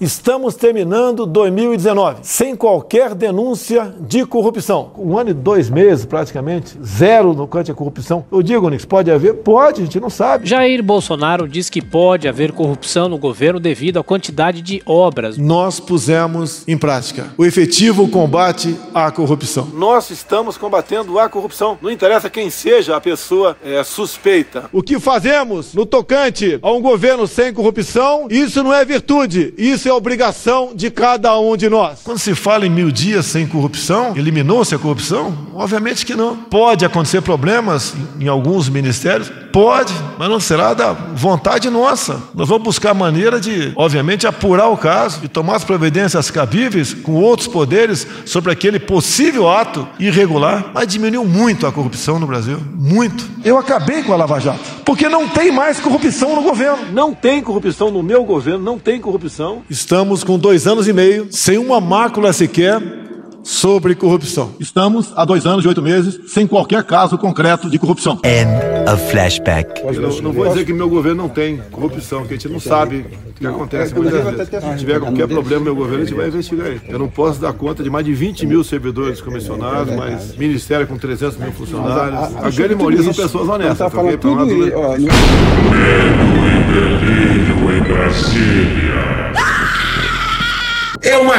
Estamos terminando 2019 sem qualquer denúncia de corrupção. Um ano e dois meses, praticamente, zero no cante a corrupção. Eu digo, Nix, pode haver? Pode, a gente não sabe. Jair Bolsonaro diz que pode haver corrupção no governo devido à quantidade de obras. Nós pusemos em prática o efetivo combate à corrupção. Nós estamos combatendo a corrupção. Não interessa quem seja a pessoa é, suspeita. O que fazemos no tocante a um governo sem corrupção, isso não é virtude, isso é obrigação de cada um de nós. Quando se fala em mil dias sem corrupção, eliminou-se a corrupção? Obviamente que não. Pode acontecer problemas em alguns ministérios? Pode, mas não será da vontade nossa. Nós vamos buscar maneira de, obviamente, apurar o caso e tomar as providências cabíveis com outros poderes sobre aquele possível ato irregular. Mas diminuiu muito a corrupção no Brasil. Muito. Eu acabei com a Lava Jato, porque não tem mais corrupção no governo. Não tem corrupção no meu governo, não tem corrupção. Estamos com dois anos e meio, sem uma mácula sequer sobre corrupção. Estamos há dois anos e oito meses sem qualquer caso concreto de corrupção. End of flashback. Eu não, não vou dizer que meu governo não tem corrupção, porque a gente não sabe o que acontece muitas vezes. Se tiver qualquer problema no meu governo, a gente vai investigar ele. Eu não posso dar conta de mais de 20 mil servidores comissionados, mas ministério com 300 mil funcionários. A grande maioria são pessoas honestas. Tá falando tudo ó, no- Delírio em Brasília. É uma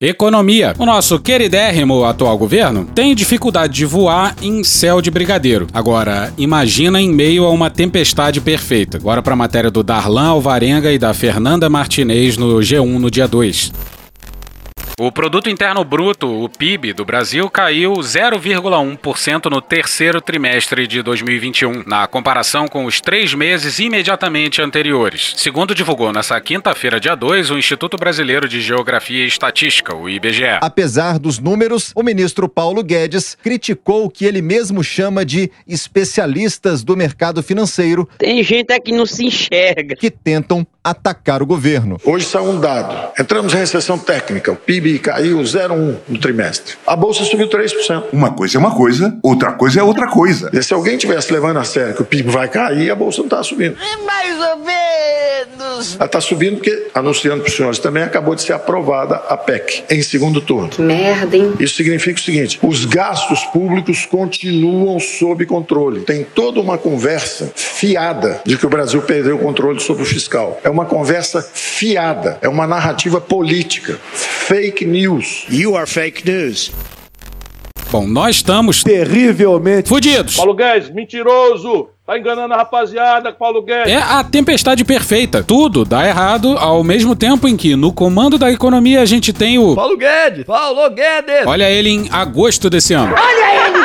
Economia. O nosso queridérrimo atual governo tem dificuldade de voar em céu de brigadeiro. Agora, imagina em meio a uma tempestade perfeita. Agora para a matéria do Darlan Alvarenga e da Fernanda Martinez no G1 no dia 2. O produto interno bruto, o PIB do Brasil caiu 0,1% no terceiro trimestre de 2021, na comparação com os três meses imediatamente anteriores. Segundo divulgou nessa quinta-feira, dia 2, o Instituto Brasileiro de Geografia e Estatística, o IBGE. Apesar dos números, o ministro Paulo Guedes criticou o que ele mesmo chama de especialistas do mercado financeiro Tem gente aqui que não se enxerga. que tentam atacar o governo. Hoje saiu um dado. Entramos em recessão técnica. O PIB caiu 0,1 no trimestre. A bolsa subiu 3%. Uma coisa é uma coisa, outra coisa é outra coisa. E se alguém tivesse levando a sério que o PIB vai cair, a bolsa não está subindo. Mais ou menos. Ela está subindo porque, anunciando para os senhores também, acabou de ser aprovada a PEC em segundo turno. Merda, hein? Isso significa o seguinte: os gastos públicos continuam sob controle. Tem toda uma conversa fiada de que o Brasil perdeu o controle sobre o fiscal. É uma conversa fiada, é uma narrativa política. Fake news. You are fake news. Bom, nós estamos Terrivelmente. fudidos. Paulo Guedes, mentiroso! Tá enganando a rapaziada, Paulo Guedes! É a tempestade perfeita. Tudo dá errado ao mesmo tempo em que no comando da economia a gente tem o. Paulo Guedes! Paulo Guedes! Olha ele em agosto desse ano.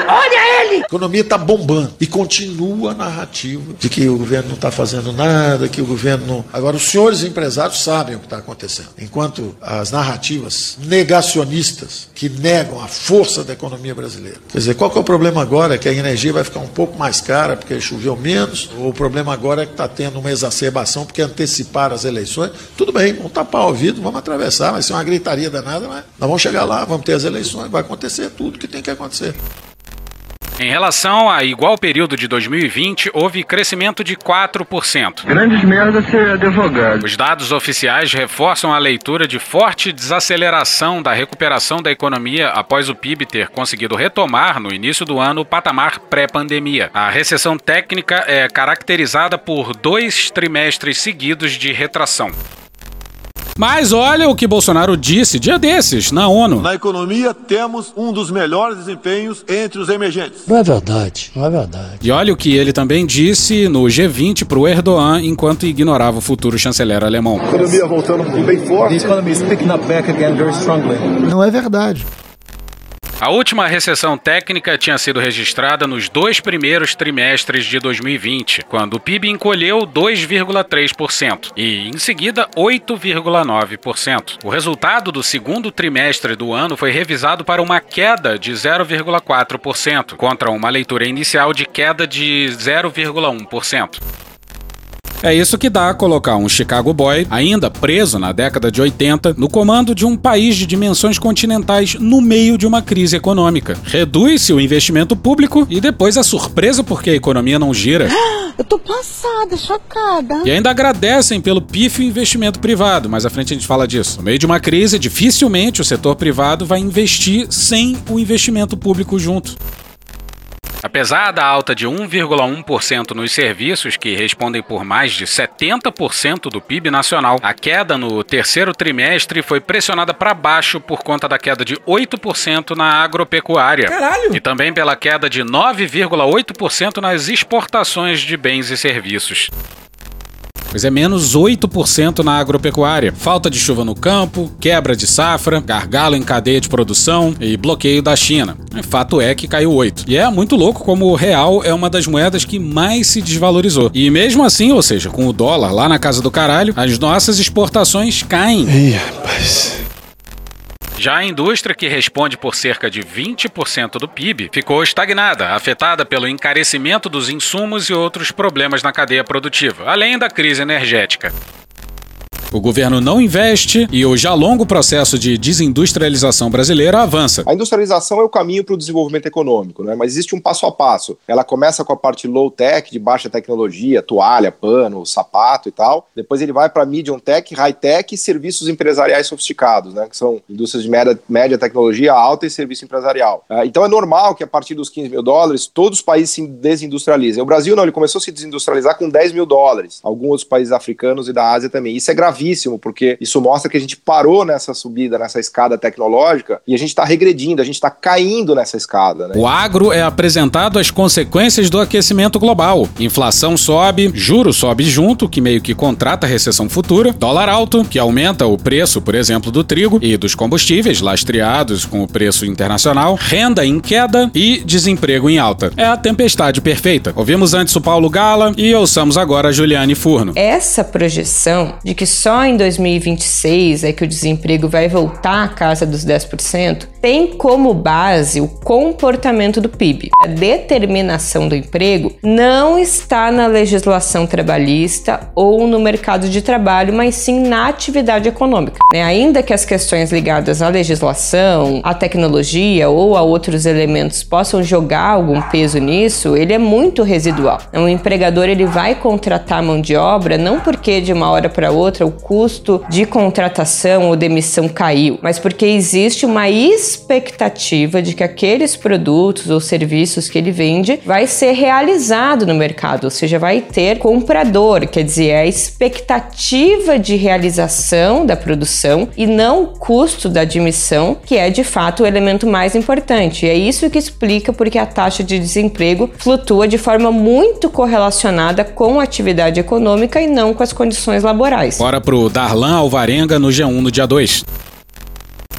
A economia está bombando e continua a narrativa de que o governo não está fazendo nada, que o governo não. Agora, os senhores empresários sabem o que está acontecendo. Enquanto as narrativas negacionistas que negam a força da economia brasileira. Quer dizer, qual que é o problema agora? É que a energia vai ficar um pouco mais cara porque choveu menos? Ou o problema agora é que está tendo uma exacerbação porque anteciparam as eleições? Tudo bem, vamos tapar o ouvido, vamos atravessar, vai ser uma gritaria danada, mas nós vamos chegar lá, vamos ter as eleições, vai acontecer tudo que tem que acontecer. Em relação a igual período de 2020, houve crescimento de 4%. Grandes merda ser advogado. Os dados oficiais reforçam a leitura de forte desaceleração da recuperação da economia após o PIB ter conseguido retomar no início do ano o patamar pré-pandemia. A recessão técnica é caracterizada por dois trimestres seguidos de retração. Mas olha o que Bolsonaro disse dia desses na ONU. Na economia, temos um dos melhores desempenhos entre os emergentes. Não é verdade, não é verdade. E olha o que ele também disse no G20 para o Erdogan enquanto ignorava o futuro chanceler alemão. Economia voltando bem forte. Não é verdade. A última recessão técnica tinha sido registrada nos dois primeiros trimestres de 2020, quando o PIB encolheu 2,3% e, em seguida, 8,9%. O resultado do segundo trimestre do ano foi revisado para uma queda de 0,4%, contra uma leitura inicial de queda de 0,1%. É isso que dá a colocar um Chicago Boy, ainda preso na década de 80, no comando de um país de dimensões continentais no meio de uma crise econômica. Reduz-se o investimento público e depois a surpresa porque a economia não gira. Eu tô passada, chocada. E ainda agradecem pelo pífio investimento privado, mas à frente a gente fala disso. No meio de uma crise, dificilmente o setor privado vai investir sem o investimento público junto. Apesar da alta de 1,1% nos serviços, que respondem por mais de 70% do PIB nacional, a queda no terceiro trimestre foi pressionada para baixo por conta da queda de 8% na agropecuária. Caralho! E também pela queda de 9,8% nas exportações de bens e serviços pois é menos 8% na agropecuária. Falta de chuva no campo, quebra de safra, gargalo em cadeia de produção e bloqueio da China. Fato é que caiu 8. E é muito louco como o real é uma das moedas que mais se desvalorizou. E mesmo assim, ou seja, com o dólar lá na casa do caralho, as nossas exportações caem. Ih, rapaz. Já a indústria, que responde por cerca de 20% do PIB, ficou estagnada, afetada pelo encarecimento dos insumos e outros problemas na cadeia produtiva, além da crise energética. O governo não investe e o já longo processo de desindustrialização brasileira avança. A industrialização é o caminho para o desenvolvimento econômico, né? mas existe um passo a passo. Ela começa com a parte low tech, de baixa tecnologia, toalha, pano, sapato e tal. Depois ele vai para medium tech, high tech e serviços empresariais sofisticados, né? que são indústrias de média, média tecnologia alta e serviço empresarial. Ah, então é normal que a partir dos 15 mil dólares todos os países se desindustrializem. O Brasil não, ele começou a se desindustrializar com 10 mil dólares. Alguns outros países africanos e da Ásia também. Isso é gravíssimo gravíssimo, porque isso mostra que a gente parou nessa subida, nessa escada tecnológica, e a gente está regredindo, a gente está caindo nessa escada. Né? O agro é apresentado as consequências do aquecimento global. Inflação sobe, juro sobe junto, que meio que contrata a recessão futura, dólar alto, que aumenta o preço, por exemplo, do trigo e dos combustíveis, lastreados com o preço internacional, renda em queda e desemprego em alta. É a tempestade perfeita. Ouvimos antes o Paulo Gala e ouçamos agora a Juliane Furno. Essa projeção de que só em 2026 é que o desemprego vai voltar à casa dos 10%, tem como base o comportamento do PIB. A determinação do emprego não está na legislação trabalhista ou no mercado de trabalho, mas sim na atividade econômica. Né? Ainda que as questões ligadas à legislação, à tecnologia ou a outros elementos possam jogar algum peso nisso, ele é muito residual. Um empregador ele vai contratar mão de obra não porque de uma hora para outra o custo de contratação ou demissão caiu, mas porque existe uma expectativa de que aqueles produtos ou serviços que ele vende vai ser realizado no mercado, ou seja, vai ter comprador, quer dizer, é a expectativa de realização da produção e não o custo da admissão, que é de fato o elemento mais importante. E é isso que explica porque a taxa de desemprego flutua de forma muito correlacionada com a atividade econômica e não com as condições laborais. Bora pro Darlan Alvarenga no G1 no dia 2.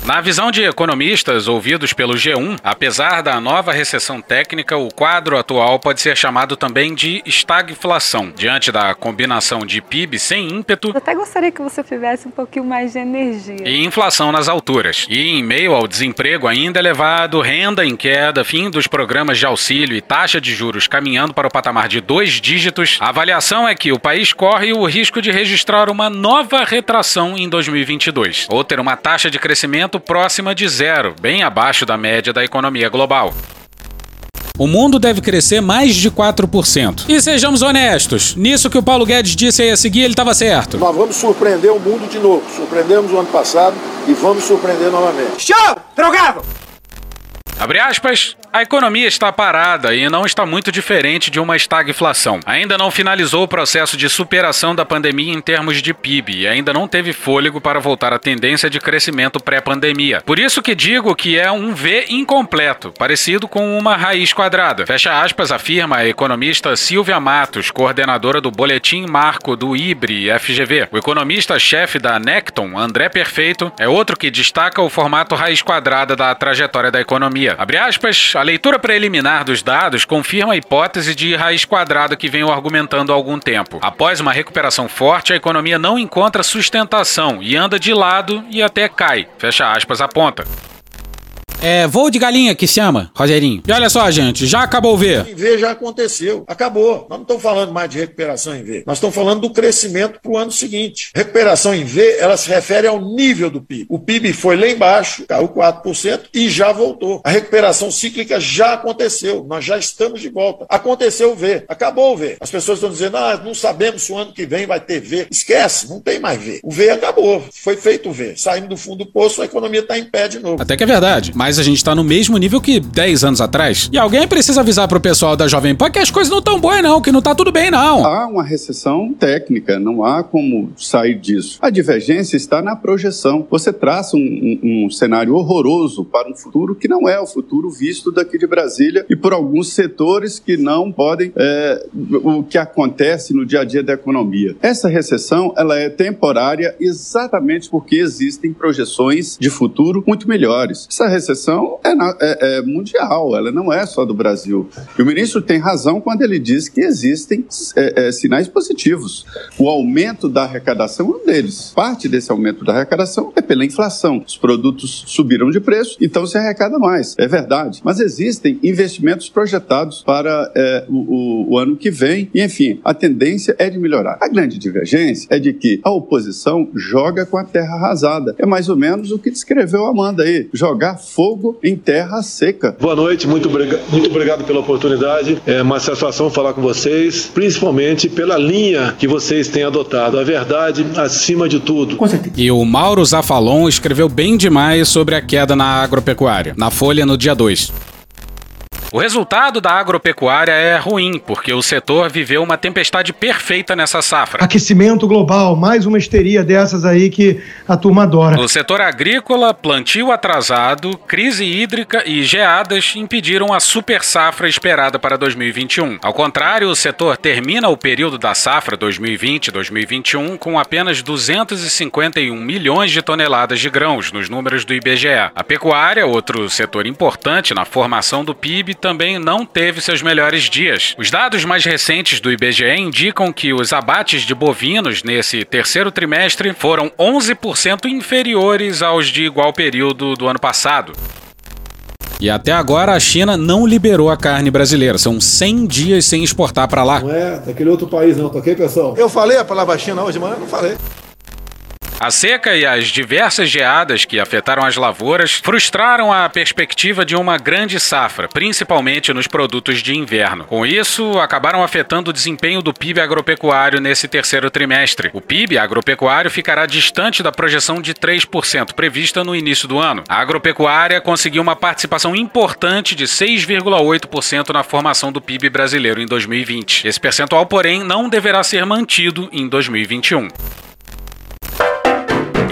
Na visão de economistas ouvidos pelo G1, apesar da nova recessão técnica, o quadro atual pode ser chamado também de estagflação. Diante da combinação de PIB sem ímpeto. Eu até gostaria que você tivesse um pouquinho mais de energia. E inflação nas alturas. E em meio ao desemprego ainda elevado, renda em queda, fim dos programas de auxílio e taxa de juros caminhando para o patamar de dois dígitos, a avaliação é que o país corre o risco de registrar uma nova retração em 2022, ou ter uma taxa de crescimento próxima de zero, bem abaixo da média da economia global. O mundo deve crescer mais de 4%. E sejamos honestos, nisso que o Paulo Guedes disse aí a seguir, ele estava certo. Nós vamos surpreender o mundo de novo. Surpreendemos o ano passado e vamos surpreender novamente. Show! Drogado! Abre aspas, A economia está parada e não está muito diferente de uma estagflação. Ainda não finalizou o processo de superação da pandemia em termos de PIB e ainda não teve fôlego para voltar à tendência de crescimento pré-pandemia. Por isso que digo que é um V incompleto, parecido com uma raiz quadrada. Fecha aspas, afirma a economista Silvia Matos, coordenadora do Boletim Marco do IBRE FGV. O economista-chefe da Necton, André Perfeito, é outro que destaca o formato raiz quadrada da trajetória da economia. Abre aspas, leitura preliminar dos dados confirma a hipótese de raiz quadrada que venho argumentando há algum tempo. Após uma recuperação forte, a economia não encontra sustentação e anda de lado e até cai. Fecha aspas, aponta. É voo de galinha que se chama, Rogerinho. E olha só, gente, já acabou o V. Em V já aconteceu, acabou. Nós não estamos falando mais de recuperação em V. Nós estamos falando do crescimento para o ano seguinte. Recuperação em V, ela se refere ao nível do PIB. O PIB foi lá embaixo, caiu 4% e já voltou. A recuperação cíclica já aconteceu. Nós já estamos de volta. Aconteceu o V, acabou o V. As pessoas estão dizendo, ah, não sabemos se o ano que vem vai ter V. Esquece, não tem mais V. O V acabou. Foi feito o V. Saímos do fundo do poço, a economia está em pé de novo. Até que é verdade, mas a gente tá no mesmo nível que 10 anos atrás. E alguém precisa avisar pro pessoal da Jovem Pan que as coisas não tão boas não, que não tá tudo bem não. Há uma recessão técnica, não há como sair disso. A divergência está na projeção. Você traça um, um, um cenário horroroso para um futuro que não é o futuro visto daqui de Brasília e por alguns setores que não podem é, o que acontece no dia a dia da economia. Essa recessão ela é temporária exatamente porque existem projeções de futuro muito melhores. Essa recessão é, na, é, é, mundial, ela não é só do Brasil. E o ministro tem razão quando ele diz que existem é, é, sinais positivos. O aumento da arrecadação é um deles. Parte desse aumento da arrecadação é pela inflação. Os produtos subiram de preço, então se arrecada mais. É verdade. Mas existem investimentos projetados para é, o, o, ano que vem. E, enfim, a tendência é de melhorar. A grande divergência é de que a oposição joga com a terra arrasada. É mais ou menos o que descreveu Amanda aí. Jogar fogo em terra seca. Boa noite, muito, muito obrigado pela oportunidade. É uma satisfação falar com vocês, principalmente pela linha que vocês têm adotado. A verdade acima de tudo. E o Mauro Zafalon escreveu bem demais sobre a queda na agropecuária, na Folha no dia 2. O resultado da agropecuária é ruim, porque o setor viveu uma tempestade perfeita nessa safra. Aquecimento global, mais uma histeria dessas aí que a turma adora. No setor agrícola, plantio atrasado, crise hídrica e geadas impediram a super safra esperada para 2021. Ao contrário, o setor termina o período da safra 2020-2021 com apenas 251 milhões de toneladas de grãos nos números do IBGE. A pecuária, outro setor importante na formação do PIB, também não teve seus melhores dias. Os dados mais recentes do IBGE indicam que os abates de bovinos nesse terceiro trimestre foram 11% inferiores aos de igual período do ano passado. E até agora a China não liberou a carne brasileira. São 100 dias sem exportar para lá. Não é daquele outro país não, tá ok, pessoal? Eu falei a palavra China hoje de manhã? Não falei. A seca e as diversas geadas que afetaram as lavouras frustraram a perspectiva de uma grande safra, principalmente nos produtos de inverno. Com isso, acabaram afetando o desempenho do PIB agropecuário nesse terceiro trimestre. O PIB agropecuário ficará distante da projeção de 3% prevista no início do ano. A agropecuária conseguiu uma participação importante de 6,8% na formação do PIB brasileiro em 2020. Esse percentual, porém, não deverá ser mantido em 2021.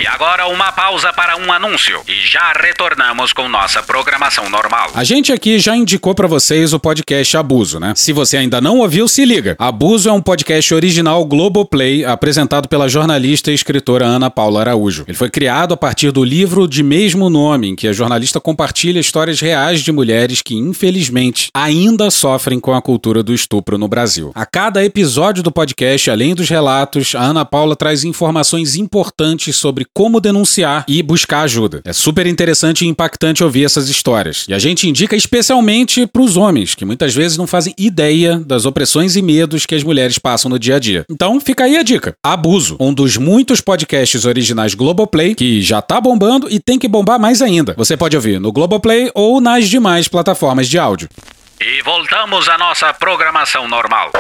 E agora uma pausa para um anúncio e já retornamos com nossa programação normal. A gente aqui já indicou para vocês o podcast Abuso, né? Se você ainda não ouviu, se liga. Abuso é um podcast original Globoplay apresentado pela jornalista e escritora Ana Paula Araújo. Ele foi criado a partir do livro de mesmo nome, em que a jornalista compartilha histórias reais de mulheres que, infelizmente, ainda sofrem com a cultura do estupro no Brasil. A cada episódio do podcast, além dos relatos, a Ana Paula traz informações importantes sobre como denunciar e buscar ajuda. É super interessante e impactante ouvir essas histórias. E a gente indica especialmente para os homens, que muitas vezes não fazem ideia das opressões e medos que as mulheres passam no dia a dia. Então fica aí a dica. Abuso, um dos muitos podcasts originais Globoplay, que já tá bombando e tem que bombar mais ainda. Você pode ouvir no Globoplay ou nas demais plataformas de áudio. E voltamos à nossa programação normal.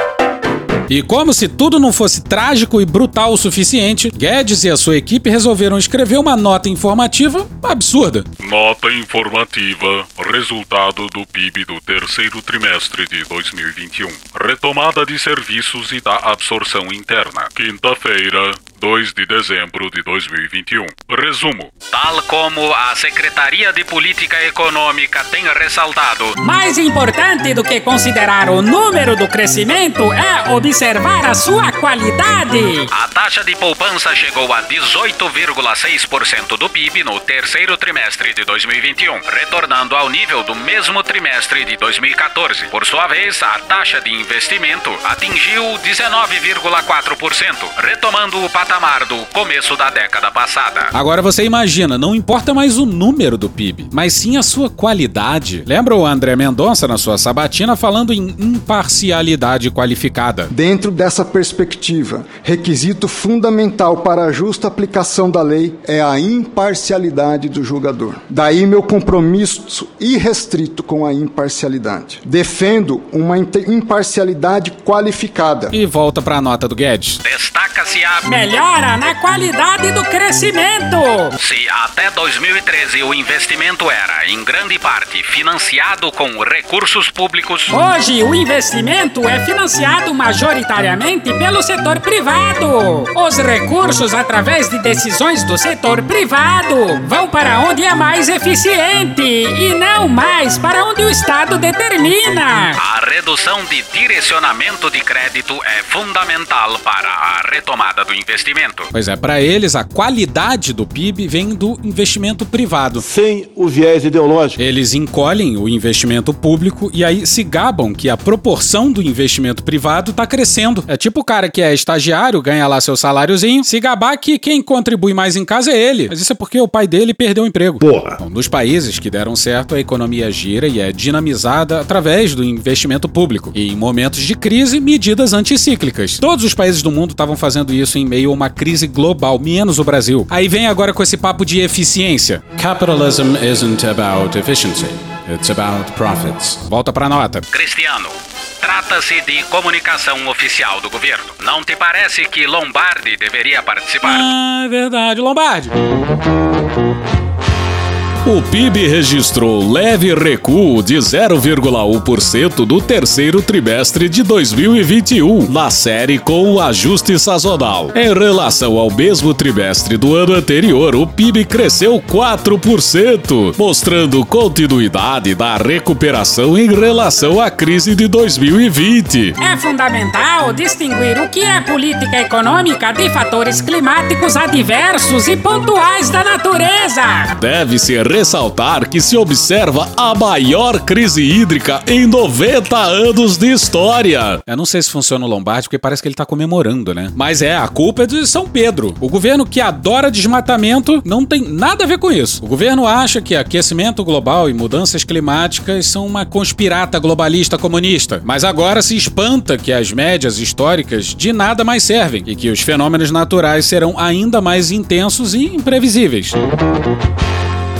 E como se tudo não fosse trágico e brutal o suficiente, Guedes e a sua equipe resolveram escrever uma nota informativa absurda. Nota informativa: resultado do PIB do terceiro trimestre de 2021. Retomada de serviços e da absorção interna. Quinta-feira, 2 de dezembro de 2021. Resumo: Tal como a Secretaria de Política Econômica tem ressaltado, Mais importante do que considerar o número do crescimento é observar a sua qualidade. a taxa de poupança chegou a 18,6% do PIB no terceiro trimestre de 2021, retornando ao nível do mesmo trimestre de 2014. Por sua vez, a taxa de investimento atingiu 19,4%, retomando o patamar do começo da década passada. Agora você imagina, não importa mais o número do PIB, mas sim a sua qualidade. Lembra o André Mendonça na sua sabatina falando em imparcialidade qualificada? Dentro dessa perspectiva, requisito fundamental para a justa aplicação da lei é a imparcialidade do julgador. Daí meu compromisso irrestrito com a imparcialidade. Defendo uma imparcialidade qualificada. E volta para a nota do Guedes. Destaca-se a Melhora na qualidade do crescimento. Se até 2013 o investimento era, em grande parte, financiado com recursos públicos, Hoje, o investimento é financiado majoritariamente pelo setor privado. Os recursos, através de decisões do setor privado, vão para onde é mais eficiente e não mais para onde o Estado determina. a redução de direcionamento de crédito é fundamental para a retomada do investimento. Pois é, para eles a qualidade do PIB vem do investimento privado. Sem o viés ideológico. Eles encolhem o investimento público e aí se gabam que a proporção do investimento privado tá crescendo. É tipo o cara que é estagiário, ganha lá seu saláriozinho, se gabar que quem contribui mais em casa é ele. Mas isso é porque o pai dele perdeu o emprego. Porra. Bom, nos países que deram certo, a economia gira e é dinamizada através do investimento público. E em momentos de crise, medidas anticíclicas. Todos os países do mundo estavam fazendo isso em meio a uma crise global, menos o Brasil. Aí vem agora com esse papo de eficiência. Capitalism isn't about efficiency. It's about profits. Volta pra nota. Cristiano, trata-se de comunicação oficial do governo. Não te parece que Lombardi deveria participar? Ah, é verdade, Lombardi. O PIB registrou leve recuo de 0,1% do terceiro trimestre de 2021, na série com o ajuste sazonal. Em relação ao mesmo trimestre do ano anterior, o PIB cresceu 4%, mostrando continuidade da recuperação em relação à crise de 2020. É fundamental distinguir o que é política econômica de fatores climáticos adversos e pontuais da natureza. Deve-se ressaltar que se observa a maior crise hídrica em 90 anos de história. Eu não sei se funciona o Lombardi, porque parece que ele tá comemorando, né? Mas é, a culpa é de São Pedro. O governo que adora desmatamento não tem nada a ver com isso. O governo acha que aquecimento global e mudanças climáticas são uma conspirata globalista comunista. Mas agora se espanta que as médias históricas de nada mais servem e que os fenômenos naturais serão ainda mais intensos e imprevisíveis.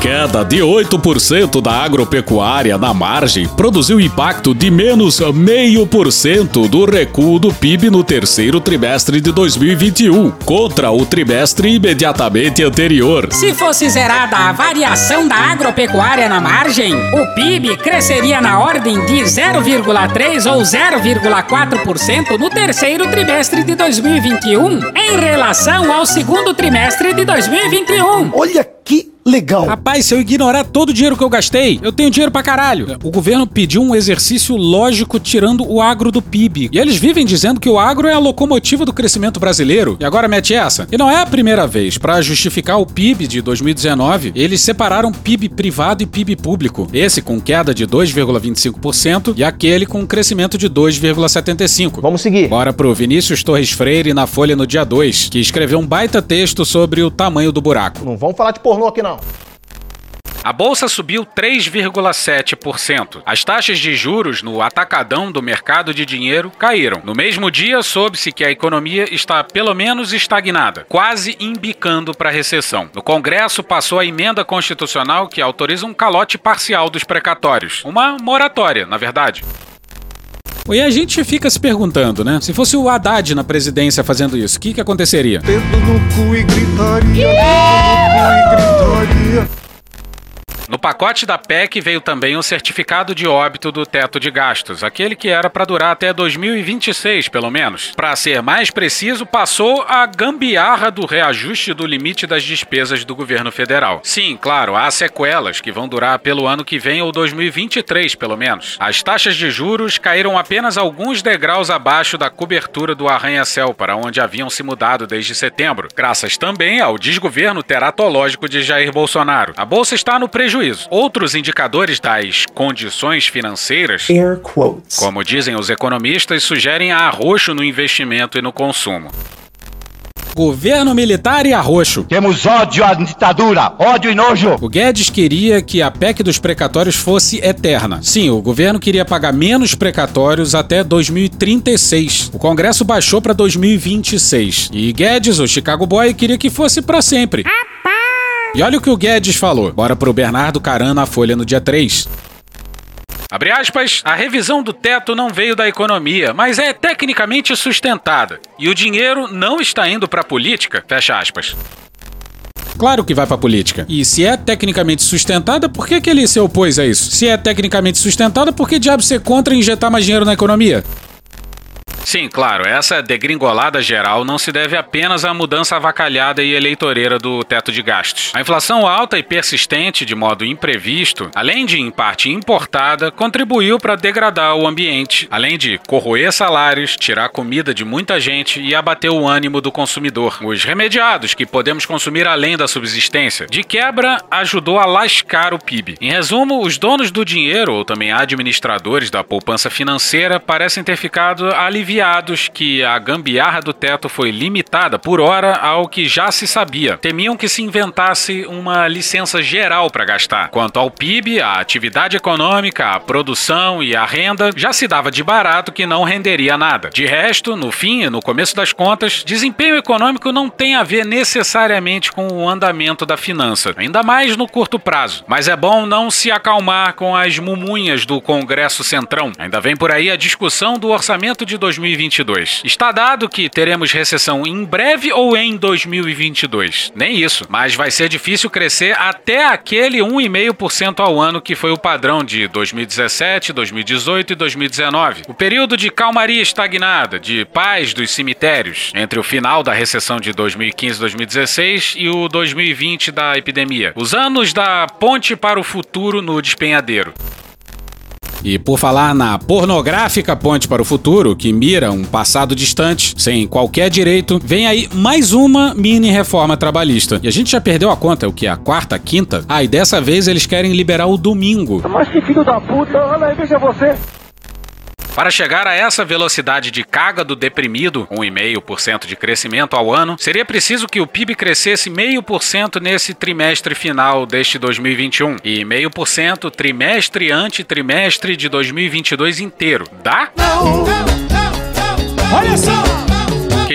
Queda de 8% da agropecuária na margem produziu impacto de menos 0,5% do recuo do PIB no terceiro trimestre de 2021, contra o trimestre imediatamente anterior. Se fosse zerada a variação da agropecuária na margem, o PIB cresceria na ordem de 0,3 ou 0,4% no terceiro trimestre de 2021, em relação ao segundo trimestre de 2021. Olha que legal. Rapaz, se eu ignorar todo o dinheiro que eu gastei, eu tenho dinheiro pra caralho. O governo pediu um exercício lógico tirando o agro do PIB. E eles vivem dizendo que o agro é a locomotiva do crescimento brasileiro. E agora mete essa. E não é a primeira vez. Pra justificar o PIB de 2019, eles separaram PIB privado e PIB público. Esse com queda de 2,25% e aquele com crescimento de 2,75%. Vamos seguir. Bora pro Vinícius Torres Freire na Folha no dia 2, que escreveu um baita texto sobre o tamanho do buraco. Não vamos falar de pornô aqui não. A bolsa subiu 3,7%. As taxas de juros no atacadão do mercado de dinheiro caíram. No mesmo dia, soube-se que a economia está pelo menos estagnada, quase embicando para a recessão. No Congresso, passou a emenda constitucional que autoriza um calote parcial dos precatórios. Uma moratória, na verdade. E a gente fica se perguntando, né? Se fosse o Haddad na presidência fazendo isso, o que, que aconteceria? Dedo no cu e gritaria, dedo no cu e gritaria. Pacote da PEC veio também o certificado de óbito do teto de gastos, aquele que era para durar até 2026, pelo menos. Para ser mais preciso, passou a gambiarra do reajuste do limite das despesas do governo federal. Sim, claro, há sequelas que vão durar pelo ano que vem ou 2023, pelo menos. As taxas de juros caíram apenas alguns degraus abaixo da cobertura do arranha-céu para onde haviam se mudado desde setembro, graças também ao desgoverno teratológico de Jair Bolsonaro. A bolsa está no prejuízo prejuízo. Outros indicadores das condições financeiras, como dizem os economistas, sugerem arroxo no investimento e no consumo. Governo militar e arroxo. Temos ódio à ditadura, ódio e nojo. O Guedes queria que a PEC dos precatórios fosse eterna. Sim, o governo queria pagar menos precatórios até 2036. O Congresso baixou para 2026. E Guedes, o Chicago Boy, queria que fosse para sempre. E olha o que o Guedes falou. Bora pro Bernardo Caran na Folha no dia 3. Abre aspas, a revisão do teto não veio da economia, mas é tecnicamente sustentada. E o dinheiro não está indo para a política, fecha aspas. Claro que vai pra política. E se é tecnicamente sustentada, por que, que ele se opôs a isso? Se é tecnicamente sustentada, por que diabo ser contra injetar mais dinheiro na economia? Sim, claro, essa degringolada geral não se deve apenas à mudança avacalhada e eleitoreira do teto de gastos. A inflação alta e persistente de modo imprevisto, além de em parte importada, contribuiu para degradar o ambiente, além de corroer salários, tirar comida de muita gente e abater o ânimo do consumidor. Os remediados que podemos consumir além da subsistência, de quebra, ajudou a lascar o PIB. Em resumo, os donos do dinheiro ou também administradores da poupança financeira parecem ter ficado aliviados aliviados que a gambiarra do teto foi limitada por hora ao que já se sabia. Temiam que se inventasse uma licença geral para gastar. Quanto ao PIB, a atividade econômica, a produção e a renda já se dava de barato que não renderia nada. De resto, no fim e no começo das contas, desempenho econômico não tem a ver necessariamente com o andamento da finança, ainda mais no curto prazo. Mas é bom não se acalmar com as mumunhas do Congresso Centrão. Ainda vem por aí a discussão do orçamento de 2020 2022. Está dado que teremos recessão em breve ou em 2022? Nem isso, mas vai ser difícil crescer até aquele 1,5% ao ano que foi o padrão de 2017, 2018 e 2019. O período de calmaria estagnada, de paz dos cemitérios, entre o final da recessão de 2015-2016 e o 2020 da epidemia. Os anos da ponte para o futuro no despenhadeiro. E por falar na pornográfica Ponte para o Futuro, que mira um passado distante, sem qualquer direito, vem aí mais uma mini reforma trabalhista. E a gente já perdeu a conta, é o que? A quarta, quinta? Ah, e dessa vez eles querem liberar o domingo. Mas que filho da puta, olha aí, veja você. Para chegar a essa velocidade de carga do deprimido, 1,5% de crescimento ao ano, seria preciso que o PIB crescesse 0,5% nesse trimestre final deste 2021 e 0,5% trimestre ante trimestre de 2022 inteiro. Dá? Não, não,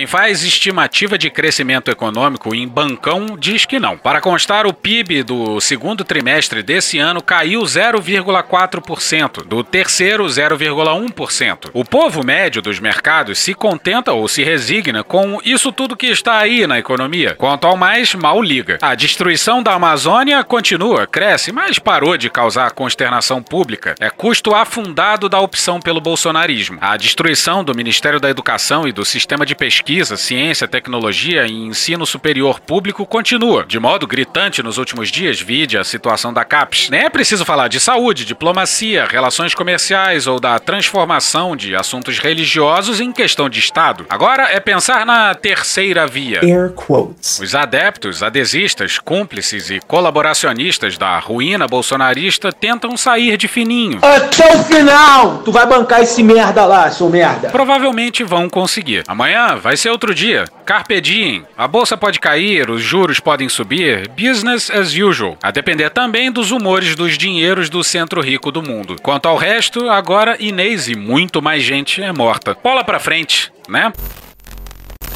faz estimativa de crescimento econômico em bancão diz que não. Para constar, o PIB do segundo trimestre desse ano caiu 0,4%, do terceiro 0,1%. O povo médio dos mercados se contenta ou se resigna com isso tudo que está aí na economia. Quanto ao mais, mal liga. A destruição da Amazônia continua, cresce, mas parou de causar consternação pública. É custo afundado da opção pelo bolsonarismo. A destruição do Ministério da Educação e do sistema de pesquisa pesquisa, ciência, tecnologia e ensino superior público continua, de modo gritante nos últimos dias, vide a situação da CAPES. Nem é preciso falar de saúde, diplomacia, relações comerciais ou da transformação de assuntos religiosos em questão de Estado. Agora é pensar na terceira via. Air quotes. Os adeptos, adesistas, cúmplices e colaboracionistas da ruína bolsonarista tentam sair de fininho. Até o final! Tu vai bancar esse merda lá, seu merda. Provavelmente vão conseguir. Amanhã vai ser outro dia. Carpe diem. A bolsa pode cair, os juros podem subir. Business as usual. A depender também dos humores dos dinheiros do centro rico do mundo. Quanto ao resto, agora Inês e muito mais gente é morta. Bola pra frente, né?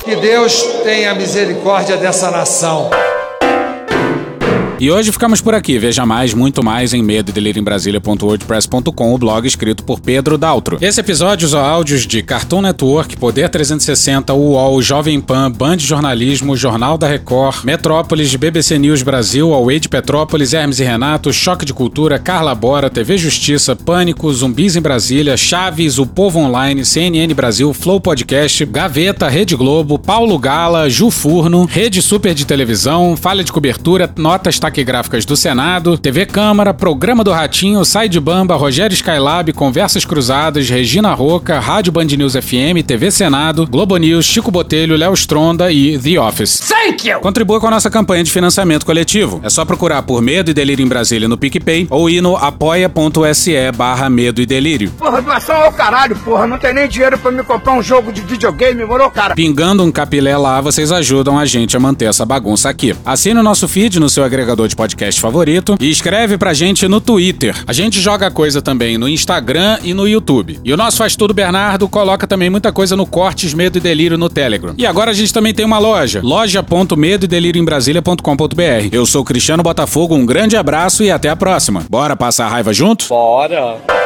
Que Deus tenha misericórdia dessa nação. E hoje ficamos por aqui. Veja mais, muito mais em medo em o blog escrito por Pedro Daltro. Esse episódio usa áudios de Cartoon Network, Poder 360, UOL, Jovem Pan, Band Jornalismo, Jornal da Record, Metrópolis, BBC News Brasil, Away de Petrópolis, Hermes e Renato, Choque de Cultura, Carla Bora, TV Justiça, Pânico, Zumbis em Brasília, Chaves, O Povo Online, CNN Brasil, Flow Podcast, Gaveta, Rede Globo, Paulo Gala, Ju Furno, Rede Super de Televisão, Falha de Cobertura, Notas Taquigráficas do Senado, TV Câmara, Programa do Ratinho, Sai de Bamba, Rogério Skylab, Conversas Cruzadas, Regina Roca, Rádio Band News FM, TV Senado, Globo News, Chico Botelho, Léo Stronda e The Office. Thank you! Contribua com a nossa campanha de financiamento coletivo. É só procurar por Medo e Delírio em Brasília no PicPay ou ir no apoia.se barra Medo e Delírio. Porra, doação ao caralho, porra. Não tem nem dinheiro pra me comprar um jogo de videogame, morou, cara? Pingando um capilé lá, vocês ajudam a gente a manter essa bagunça aqui. Assine o nosso feed no seu agregador de podcast favorito e escreve pra gente no Twitter. A gente joga coisa também no Instagram e no YouTube. E o nosso Faz Tudo Bernardo coloca também muita coisa no Cortes Medo e Delírio no Telegram. E agora a gente também tem uma loja, loja.medo delírio em Brasília.com.br. Eu sou Cristiano Botafogo, um grande abraço e até a próxima. Bora passar a raiva junto? Bora.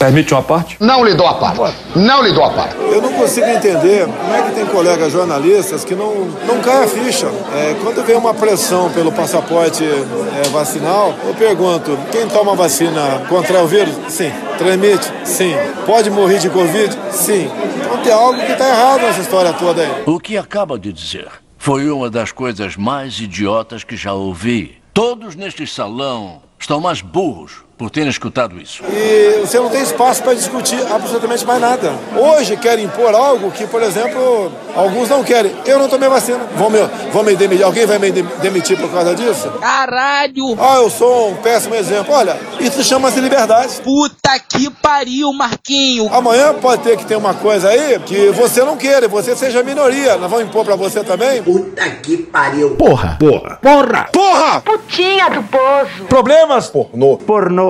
Permite uma parte? Não lhe dou a parte. Não lhe dou a parte. Eu não consigo entender como é que tem colegas jornalistas que não, não caem a ficha. É, quando vem uma pressão pelo passaporte é, vacinal, eu pergunto: quem toma vacina contrai o vírus? Sim. Transmite? Sim. Pode morrer de Covid? Sim. Então tem algo que está errado nessa história toda aí. O que acaba de dizer foi uma das coisas mais idiotas que já ouvi. Todos neste salão estão mais burros por terem escutado isso. E você não tem espaço para discutir absolutamente mais nada. Hoje querem impor algo que, por exemplo, alguns não querem. Eu não tomei vacina. Vão me, vão me demitir. Alguém vai me demitir por causa disso? Caralho! Ah, eu sou um péssimo exemplo. Olha, isso chama-se liberdade. Puta que pariu, Marquinho! Amanhã pode ter que ter uma coisa aí que você não queira, você seja minoria. Nós vamos impor para você também. Puta que pariu! Porra! Porra! Porra! Porra! Putinha do poço. Problemas? Pornô. Pornô.